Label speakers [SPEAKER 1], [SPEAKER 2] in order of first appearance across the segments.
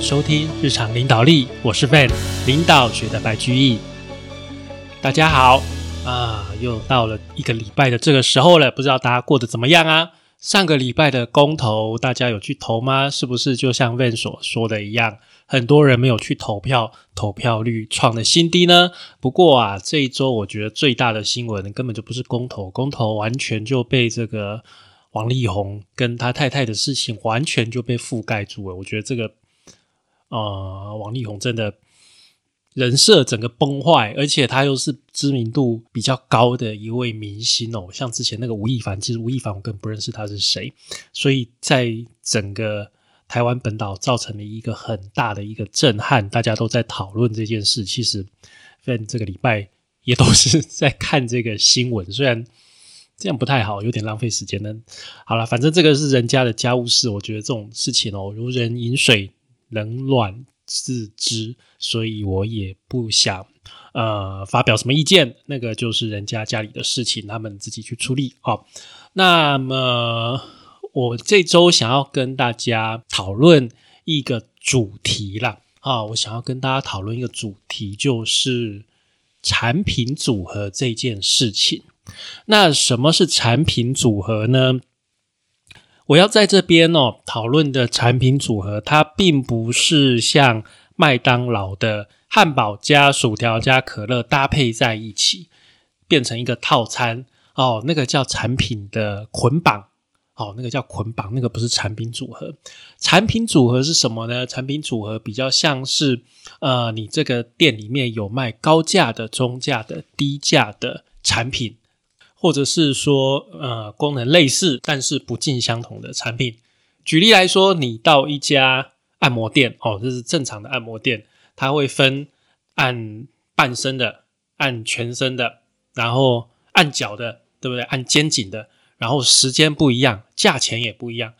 [SPEAKER 1] 收听日常领导力，我是 Van，领导学的白居易。大家好啊，又到了一个礼拜的这个时候了，不知道大家过得怎么样啊？上个礼拜的公投，大家有去投吗？是不是就像 Van 所说的一样，很多人没有去投票，投票率创了新低呢？不过啊，这一周我觉得最大的新闻根本就不是公投，公投完全就被这个。王力宏跟他太太的事情完全就被覆盖住了。我觉得这个，呃，王力宏真的人设整个崩坏，而且他又是知名度比较高的一位明星哦。像之前那个吴亦凡，其实吴亦凡我根本不认识他是谁，所以在整个台湾本岛造成了一个很大的一个震撼，大家都在讨论这件事。其实，在这个礼拜也都是 在看这个新闻，虽然。这样不太好，有点浪费时间呢。好了，反正这个是人家的家务事，我觉得这种事情哦，如人饮水，冷暖自知，所以我也不想呃发表什么意见。那个就是人家家里的事情，他们自己去处理。好，那么我这周想要跟大家讨论一个主题啦。啊，我想要跟大家讨论一个主题，就是产品组合这件事情。那什么是产品组合呢？我要在这边哦讨论的产品组合，它并不是像麦当劳的汉堡加薯条加可乐搭配在一起变成一个套餐哦，那个叫产品的捆绑哦，那个叫捆绑，那个不是产品组合。产品组合是什么呢？产品组合比较像是呃，你这个店里面有卖高价的、中价的、低价的产品。或者是说，呃，功能类似但是不尽相同的产品。举例来说，你到一家按摩店，哦，这是正常的按摩店，它会分按半身的、按全身的，然后按脚的，对不对？按肩颈的，然后时间不一样，价钱也不一样，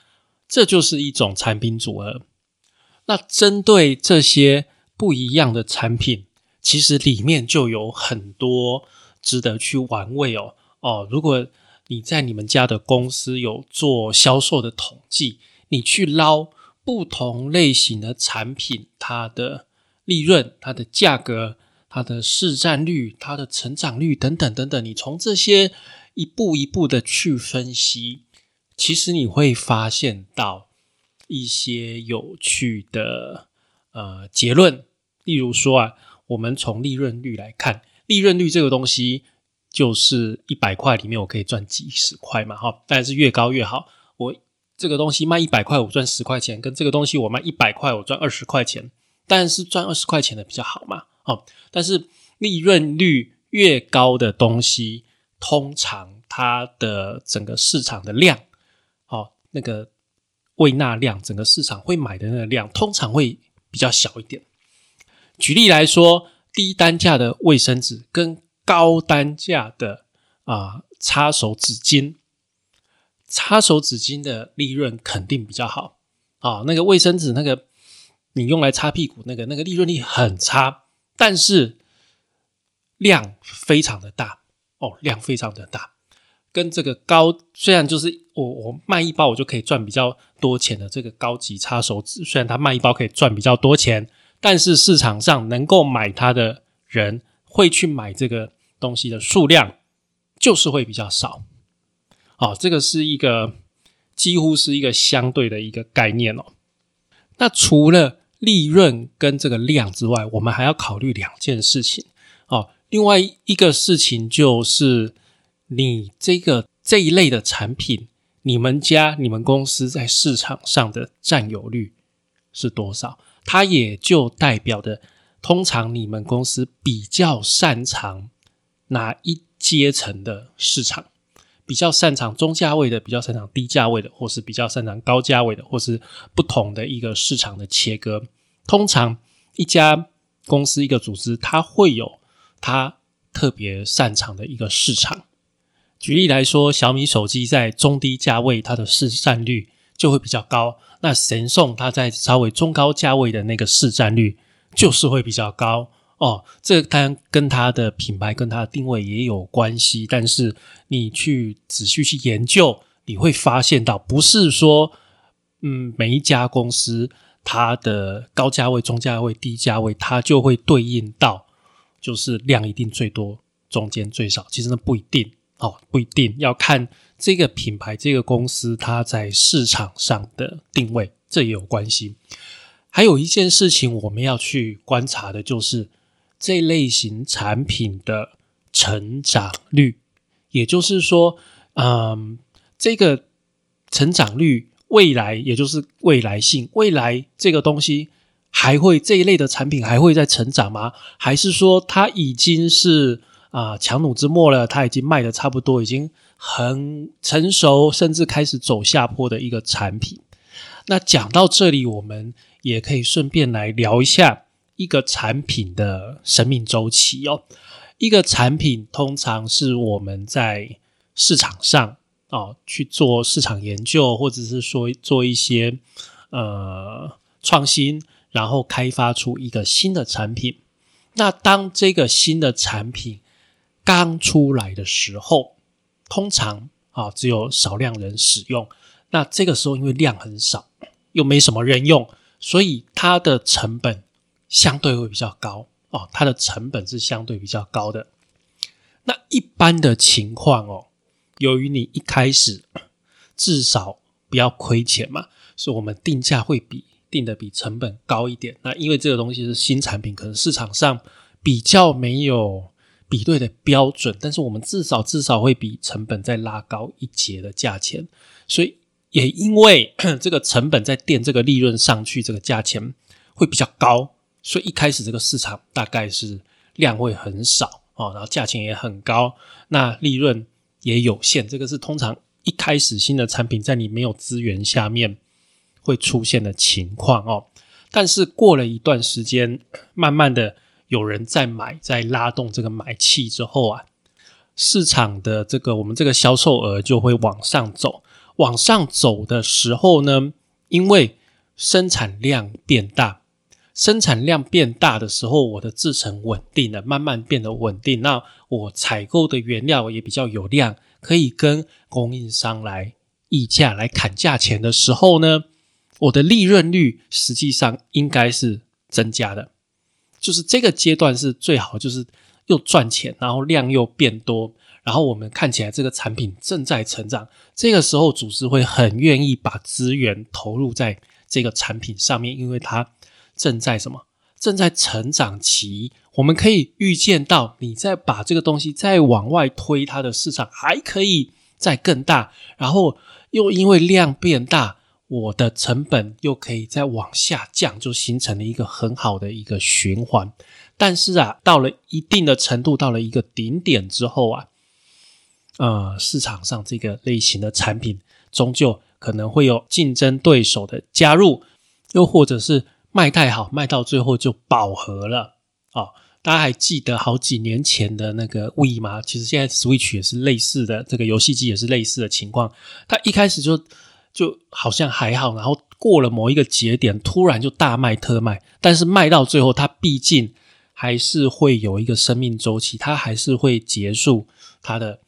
[SPEAKER 1] 这就是一种产品组合。那针对这些不一样的产品，其实里面就有很多值得去玩味哦。哦，如果你在你们家的公司有做销售的统计，你去捞不同类型的产品，它的利润、它的价格、它的市占率、它的成长率等等等等，你从这些一步一步的去分析，其实你会发现到一些有趣的呃结论。例如说啊，我们从利润率来看，利润率这个东西。就是一百块里面我可以赚几十块嘛，哈，当然是越高越好。我这个东西卖一百块，我赚十块钱；跟这个东西我卖一百块，我赚二十块钱，当然是赚二十块钱的比较好嘛，哦。但是利润率越高的东西，通常它的整个市场的量，哦，那个未纳量，整个市场会买的那个量，通常会比较小一点。举例来说，低单价的卫生纸跟高单价的啊，擦手纸巾，擦手纸巾的利润肯定比较好啊。那个卫生纸，那个你用来擦屁股，那个那个利润率很差，但是量非常的大哦，量非常的大。跟这个高，虽然就是我我卖一包我就可以赚比较多钱的这个高级擦手纸，虽然它卖一包可以赚比较多钱，但是市场上能够买它的人会去买这个。东西的数量就是会比较少，哦，这个是一个几乎是一个相对的一个概念哦。那除了利润跟这个量之外，我们还要考虑两件事情哦。另外一个事情就是，你这个这一类的产品，你们家、你们公司在市场上的占有率是多少？它也就代表的，通常你们公司比较擅长。哪一阶层的市场比较擅长中价位的，比较擅长低价位的，或是比较擅长高价位的，或是不同的一个市场的切割？通常一家公司一个组织，它会有它特别擅长的一个市场。举例来说，小米手机在中低价位，它的市占率就会比较高；那神送它在稍微中高价位的那个市占率就是会比较高。哦，这当然跟它的品牌、跟它的定位也有关系。但是你去仔细去研究，你会发现到，不是说，嗯，每一家公司它的高价位、中价位、低价位，它就会对应到就是量一定最多，中间最少。其实那不一定哦，不一定要看这个品牌、这个公司它在市场上的定位，这也有关系。还有一件事情我们要去观察的就是这类型产品的成长率，也就是说，嗯，这个成长率。未来，也就是未来性，未来这个东西还会这一类的产品还会在成长吗？还是说它已经是啊强弩之末了？它已经卖的差不多，已经很成熟，甚至开始走下坡的一个产品？那讲到这里，我们也可以顺便来聊一下一个产品的生命周期哦。一个产品通常是我们在市场上。哦，去做市场研究，或者是说做一些呃创新，然后开发出一个新的产品。那当这个新的产品刚出来的时候，通常啊只有少量人使用。那这个时候因为量很少，又没什么人用，所以它的成本相对会比较高哦。它的成本是相对比较高的。那一般的情况哦。由于你一开始 至少不要亏钱嘛，所以我们定价会比定的比成本高一点。那因为这个东西是新产品，可能市场上比较没有比对的标准，但是我们至少至少会比成本再拉高一截的价钱。所以也因为 这个成本在垫这个利润上去，这个价钱会比较高，所以一开始这个市场大概是量会很少哦，然后价钱也很高，那利润。也有限，这个是通常一开始新的产品在你没有资源下面会出现的情况哦。但是过了一段时间，慢慢的有人在买，在拉动这个买气之后啊，市场的这个我们这个销售额就会往上走。往上走的时候呢，因为生产量变大。生产量变大的时候，我的制成稳定了，慢慢变得稳定。那我采购的原料也比较有量，可以跟供应商来议价、来砍价钱的时候呢，我的利润率实际上应该是增加的。就是这个阶段是最好，就是又赚钱，然后量又变多，然后我们看起来这个产品正在成长。这个时候，组织会很愿意把资源投入在这个产品上面，因为它。正在什么？正在成长期，我们可以预见到，你再把这个东西再往外推，它的市场还可以再更大，然后又因为量变大，我的成本又可以再往下降，就形成了一个很好的一个循环。但是啊，到了一定的程度，到了一个顶点之后啊，呃，市场上这个类型的产品终究可能会有竞争对手的加入，又或者是。卖太好，卖到最后就饱和了哦。大家还记得好几年前的那个 We 吗？其实现在 Switch 也是类似的，这个游戏机也是类似的情况。它一开始就就好像还好，然后过了某一个节点，突然就大卖特卖。但是卖到最后，它毕竟还是会有一个生命周期，它还是会结束它的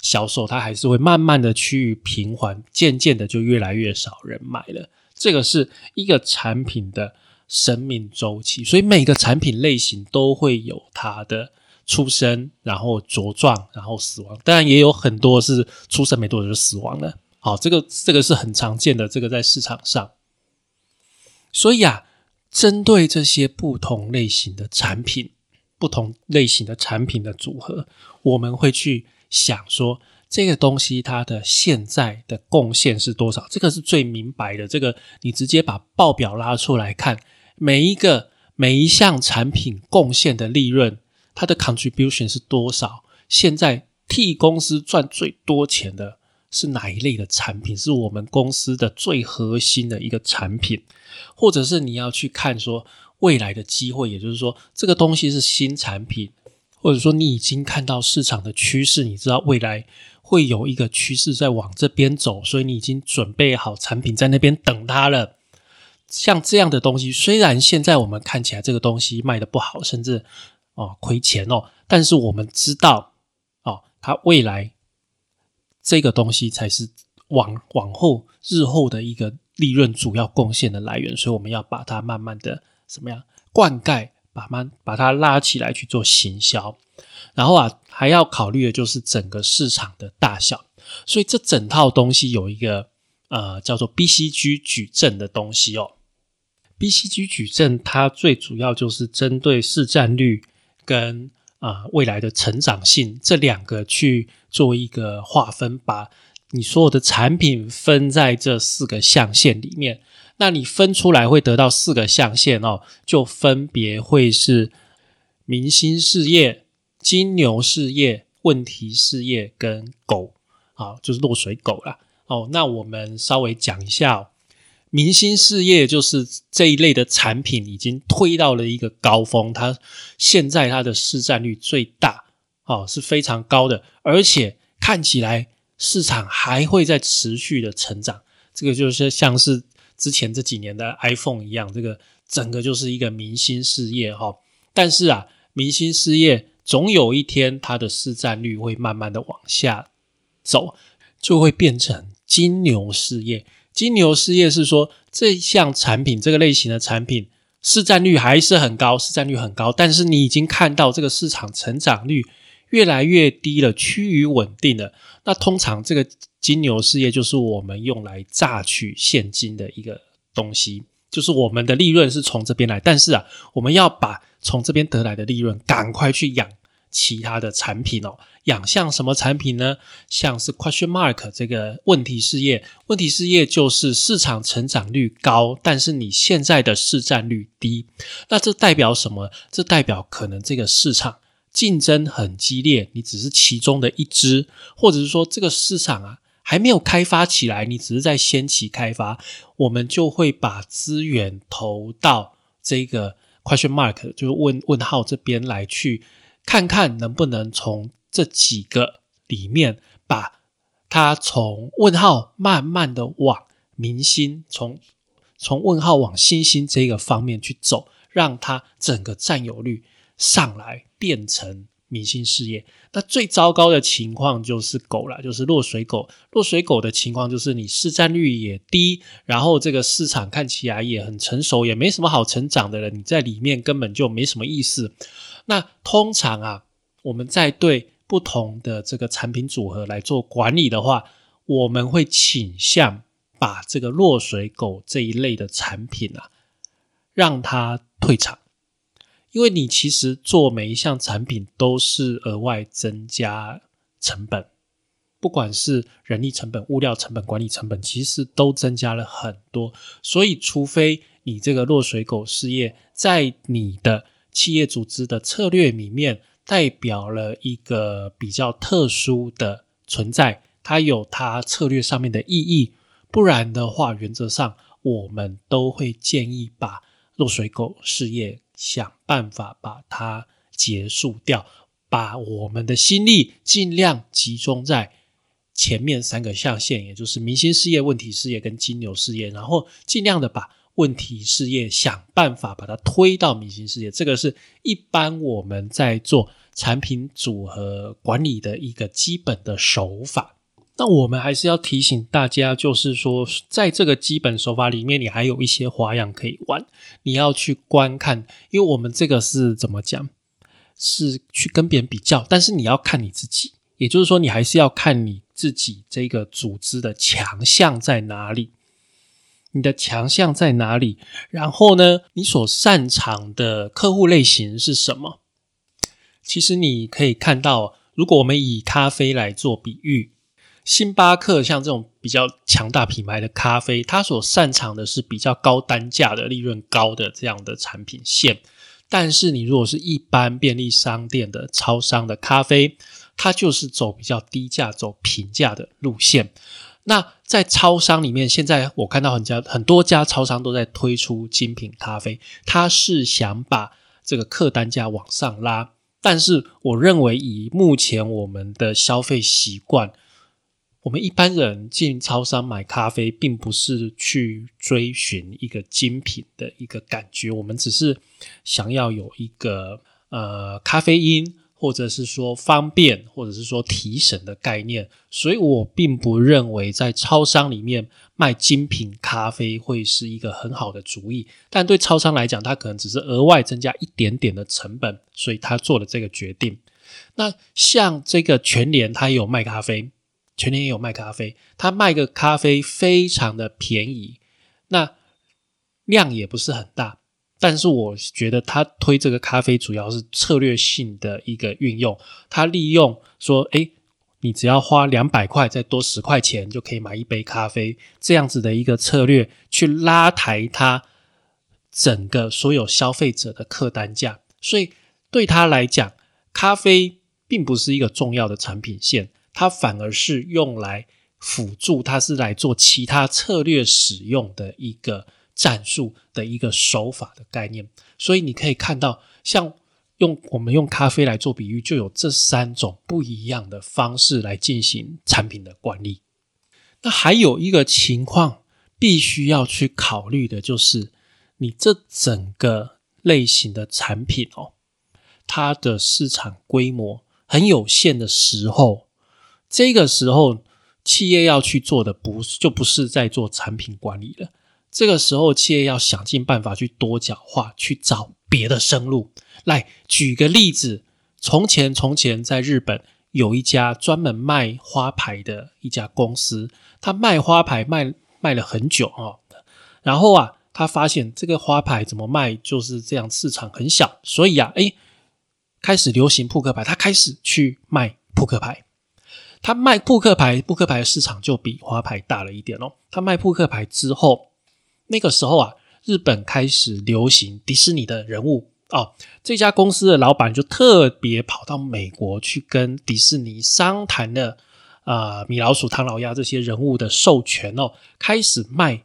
[SPEAKER 1] 销售，它还是会慢慢的趋于平缓，渐渐的就越来越少人买了。这个是一个产品的。生命周期，所以每个产品类型都会有它的出生，然后茁壮，然后死亡。当然也有很多是出生没多久就死亡了。好，这个这个是很常见的，这个在市场上。所以啊，针对这些不同类型的产品，不同类型的产品的组合，我们会去想说，这个东西它的现在的贡献是多少？这个是最明白的。这个你直接把报表拉出来看。每一个每一项产品贡献的利润，它的 contribution 是多少？现在替公司赚最多钱的是哪一类的产品？是我们公司的最核心的一个产品，或者是你要去看说未来的机会，也就是说这个东西是新产品，或者说你已经看到市场的趋势，你知道未来会有一个趋势在往这边走，所以你已经准备好产品在那边等它了。像这样的东西，虽然现在我们看起来这个东西卖的不好，甚至哦亏钱哦，但是我们知道哦，它未来这个东西才是往往后日后的一个利润主要贡献的来源，所以我们要把它慢慢的怎么样灌溉，把慢把它拉起来去做行销。然后啊，还要考虑的就是整个市场的大小，所以这整套东西有一个呃叫做 BCG 矩阵的东西哦。BCG 矩阵它最主要就是针对市占率跟啊未来的成长性这两个去做一个划分，把你所有的产品分在这四个象限里面。那你分出来会得到四个象限哦，就分别会是明星事业。金牛事业、问题事业跟狗，啊，就是落水狗啦。哦，那我们稍微讲一下，明星事业就是这一类的产品已经推到了一个高峰，它现在它的市占率最大，哦，是非常高的，而且看起来市场还会在持续的成长。这个就是像是之前这几年的 iPhone 一样，这个整个就是一个明星事业哈。但是啊，明星事业。总有一天，它的市占率会慢慢的往下走，就会变成金牛事业。金牛事业是说，这项产品这个类型的产品市占率还是很高，市占率很高，但是你已经看到这个市场成长率越来越低了，趋于稳定了。那通常这个金牛事业就是我们用来榨取现金的一个东西。就是我们的利润是从这边来，但是啊，我们要把从这边得来的利润赶快去养其他的产品哦。养像什么产品呢？像是 question mark 这个问题事业，问题事业就是市场成长率高，但是你现在的市占率低。那这代表什么？这代表可能这个市场竞争很激烈，你只是其中的一只，或者是说这个市场啊。还没有开发起来，你只是在先期开发，我们就会把资源投到这个 question mark，就是问问号这边来，去看看能不能从这几个里面，把它从问号慢慢的往明星，从从问号往星星这个方面去走，让它整个占有率上来，变成。明星事业，那最糟糕的情况就是狗了，就是落水狗。落水狗的情况就是你市占率也低，然后这个市场看起来也很成熟，也没什么好成长的了。你在里面根本就没什么意思。那通常啊，我们在对不同的这个产品组合来做管理的话，我们会倾向把这个落水狗这一类的产品啊，让它退场。因为你其实做每一项产品都是额外增加成本，不管是人力成本、物料成本、管理成本，其实都增加了很多。所以，除非你这个落水狗事业在你的企业组织的策略里面代表了一个比较特殊的存在，它有它策略上面的意义，不然的话，原则上我们都会建议把落水狗事业。想办法把它结束掉，把我们的心力尽量集中在前面三个象限，也就是明星事业、问题事业跟金牛事业，然后尽量的把问题事业想办法把它推到明星事业。这个是一般我们在做产品组合管理的一个基本的手法。那我们还是要提醒大家，就是说，在这个基本手法里面，你还有一些花样可以玩。你要去观看，因为我们这个是怎么讲，是去跟别人比较，但是你要看你自己，也就是说，你还是要看你自己这个组织的强项在哪里，你的强项在哪里，然后呢，你所擅长的客户类型是什么？其实你可以看到，如果我们以咖啡来做比喻。星巴克像这种比较强大品牌的咖啡，它所擅长的是比较高单价的、利润高的这样的产品线。但是你如果是一般便利商店的超商的咖啡，它就是走比较低价、走平价的路线。那在超商里面，现在我看到很家很多家超商都在推出精品咖啡，它是想把这个客单价往上拉。但是我认为，以目前我们的消费习惯，我们一般人进超商买咖啡，并不是去追寻一个精品的一个感觉，我们只是想要有一个呃咖啡因，或者是说方便，或者是说提神的概念，所以我并不认为在超商里面卖精品咖啡会是一个很好的主意。但对超商来讲，它可能只是额外增加一点点的成本，所以他做了这个决定。那像这个全联，它也有卖咖啡，全联也有卖咖啡，它卖个咖啡非常的便宜，那量也不是很大。但是我觉得他推这个咖啡主要是策略性的一个运用，他利用说，哎，你只要花两百块，再多十块钱就可以买一杯咖啡，这样子的一个策略去拉抬他整个所有消费者的客单价，所以对他来讲，咖啡并不是一个重要的产品线，它反而是用来辅助，它是来做其他策略使用的一个。战术的一个手法的概念，所以你可以看到，像用我们用咖啡来做比喻，就有这三种不一样的方式来进行产品的管理。那还有一个情况必须要去考虑的，就是你这整个类型的产品哦，它的市场规模很有限的时候，这个时候企业要去做的，不就不是在做产品管理了。这个时候，企业要想尽办法去多角化，去找别的生路。来举个例子，从前从前在日本有一家专门卖花牌的一家公司，他卖花牌卖卖了很久哦。然后啊，他发现这个花牌怎么卖就是这样，市场很小，所以啊，哎，开始流行扑克牌，他开始去卖扑克牌。他卖扑克牌，扑克牌的市场就比花牌大了一点哦。他卖扑克牌之后。那个时候啊，日本开始流行迪士尼的人物哦。这家公司的老板就特别跑到美国去跟迪士尼商谈了啊，米老鼠、唐老鸭这些人物的授权哦，开始卖，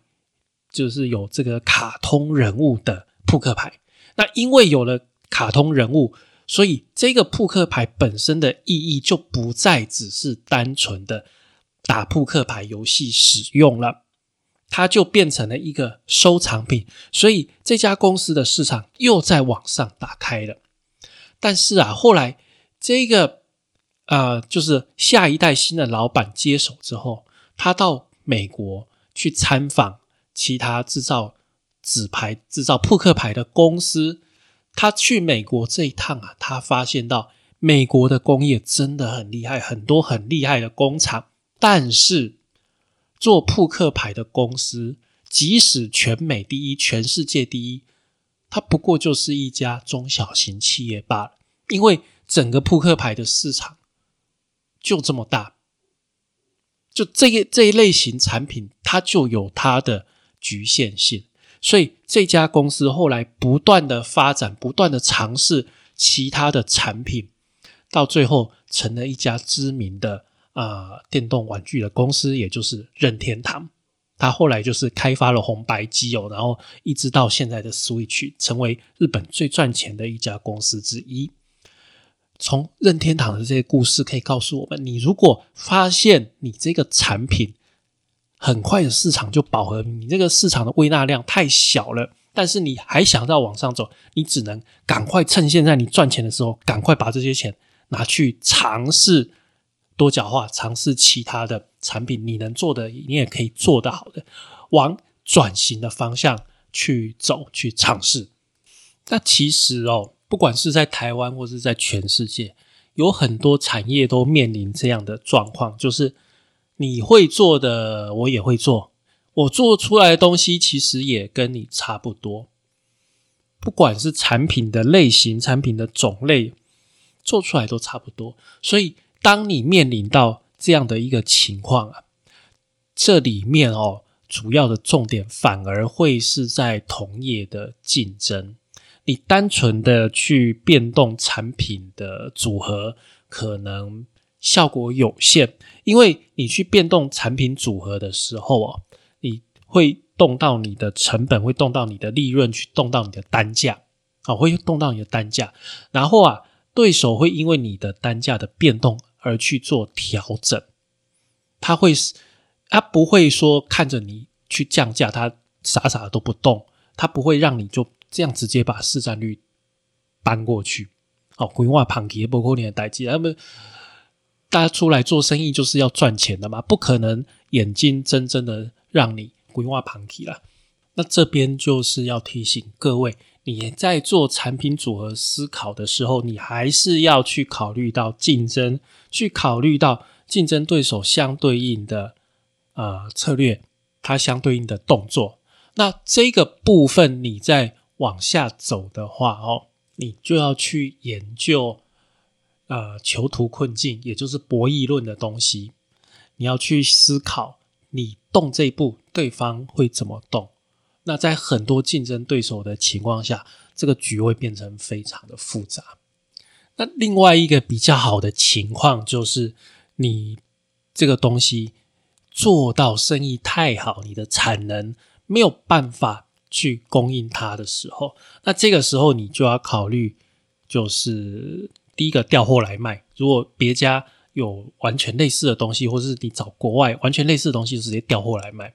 [SPEAKER 1] 就是有这个卡通人物的扑克牌。那因为有了卡通人物，所以这个扑克牌本身的意义就不再只是单纯的打扑克牌游戏使用了。它就变成了一个收藏品，所以这家公司的市场又在往上打开了。但是啊，后来这个呃，就是下一代新的老板接手之后，他到美国去参访其他制造纸牌、制造扑克牌的公司。他去美国这一趟啊，他发现到美国的工业真的很厉害，很多很厉害的工厂，但是。做扑克牌的公司，即使全美第一、全世界第一，它不过就是一家中小型企业罢了。因为整个扑克牌的市场就这么大，就这一这一类型产品，它就有它的局限性。所以这家公司后来不断的发展，不断的尝试其他的产品，到最后成了一家知名的。啊，电动玩具的公司，也就是任天堂，他后来就是开发了红白机哦，然后一直到现在的 Switch，成为日本最赚钱的一家公司之一。从任天堂的这些故事可以告诉我们，你如果发现你这个产品很快的市场就饱和，你这个市场的微纳量太小了，但是你还想要往上走，你只能赶快趁现在你赚钱的时候，赶快把这些钱拿去尝试。多角化，尝试其他的产品，你能做的，你也可以做得好的，往转型的方向去走，去尝试。那其实哦，不管是在台湾或是在全世界，有很多产业都面临这样的状况，就是你会做的，我也会做，我做出来的东西其实也跟你差不多，不管是产品的类型、产品的种类，做出来都差不多，所以。当你面临到这样的一个情况啊，这里面哦，主要的重点反而会是在同业的竞争。你单纯的去变动产品的组合，可能效果有限，因为你去变动产品组合的时候哦，你会动到你的成本，会动到你的利润，去动到你的单价啊，会动到你的单价。然后啊，对手会因为你的单价的变动。而去做调整，他会，他不会说看着你去降价，他傻傻的都不动，他不会让你就这样直接把市占率搬过去，哦，规划旁企业包括你的代际，那么大家出来做生意就是要赚钱的嘛，不可能眼睛睁睁的让你规划旁企了。那这边就是要提醒各位，你在做产品组合思考的时候，你还是要去考虑到竞争，去考虑到竞争对手相对应的呃策略，它相对应的动作。那这个部分你在往下走的话，哦，你就要去研究呃囚徒困境，也就是博弈论的东西。你要去思考，你动这一步，对方会怎么动？那在很多竞争对手的情况下，这个局会变成非常的复杂。那另外一个比较好的情况就是，你这个东西做到生意太好，你的产能没有办法去供应它的时候，那这个时候你就要考虑，就是第一个调货来卖。如果别家有完全类似的东西，或是你找国外完全类似的东西，直接调货来卖。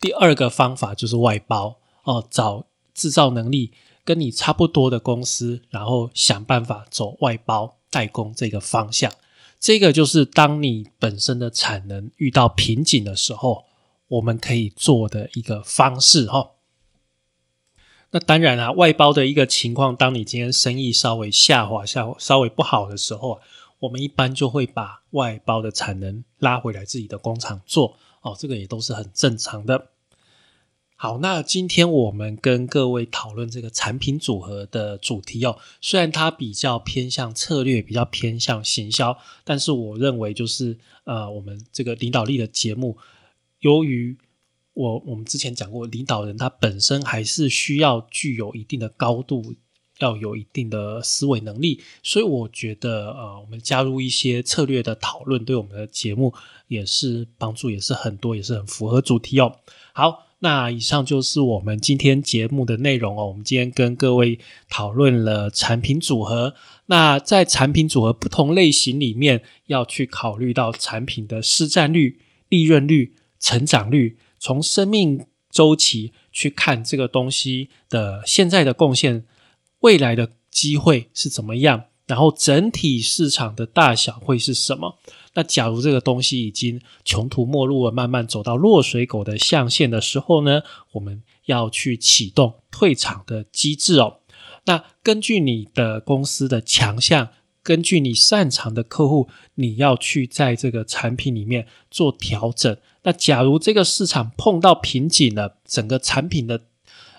[SPEAKER 1] 第二个方法就是外包哦，找制造能力跟你差不多的公司，然后想办法走外包代工这个方向。这个就是当你本身的产能遇到瓶颈的时候，我们可以做的一个方式哈。那当然啊，外包的一个情况，当你今天生意稍微下滑、下稍微不好的时候，我们一般就会把外包的产能拉回来自己的工厂做。哦，这个也都是很正常的。好，那今天我们跟各位讨论这个产品组合的主题哦，虽然它比较偏向策略，比较偏向行销，但是我认为就是呃，我们这个领导力的节目，由于我我们之前讲过，领导人他本身还是需要具有一定的高度。要有一定的思维能力，所以我觉得，呃，我们加入一些策略的讨论，对我们的节目也是帮助，也是很多，也是很符合主题哦。好，那以上就是我们今天节目的内容哦。我们今天跟各位讨论了产品组合，那在产品组合不同类型里面，要去考虑到产品的市占率、利润率、成长率，从生命周期去看这个东西的现在的贡献。未来的机会是怎么样？然后整体市场的大小会是什么？那假如这个东西已经穷途末路了，慢慢走到落水狗的象限的时候呢？我们要去启动退场的机制哦。那根据你的公司的强项，根据你擅长的客户，你要去在这个产品里面做调整。那假如这个市场碰到瓶颈了，整个产品的。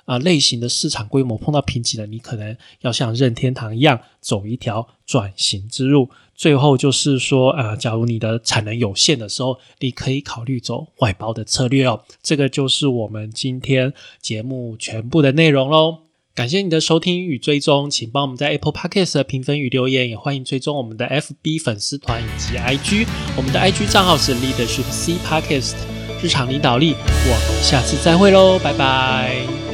[SPEAKER 1] 啊，类型的市场规模碰到瓶颈了，你可能要像任天堂一样走一条转型之路。最后就是说，啊，假如你的产能有限的时候，你可以考虑走外包的策略哦。这个就是我们今天节目全部的内容喽。感谢你的收听与追踪，请帮我们在 Apple Podcast 的评分与留言，也欢迎追踪我们的 FB 粉丝团以及 IG。我们的 IG 账号是 Leadership C Podcast，日常领导力。我下次再会喽，拜拜。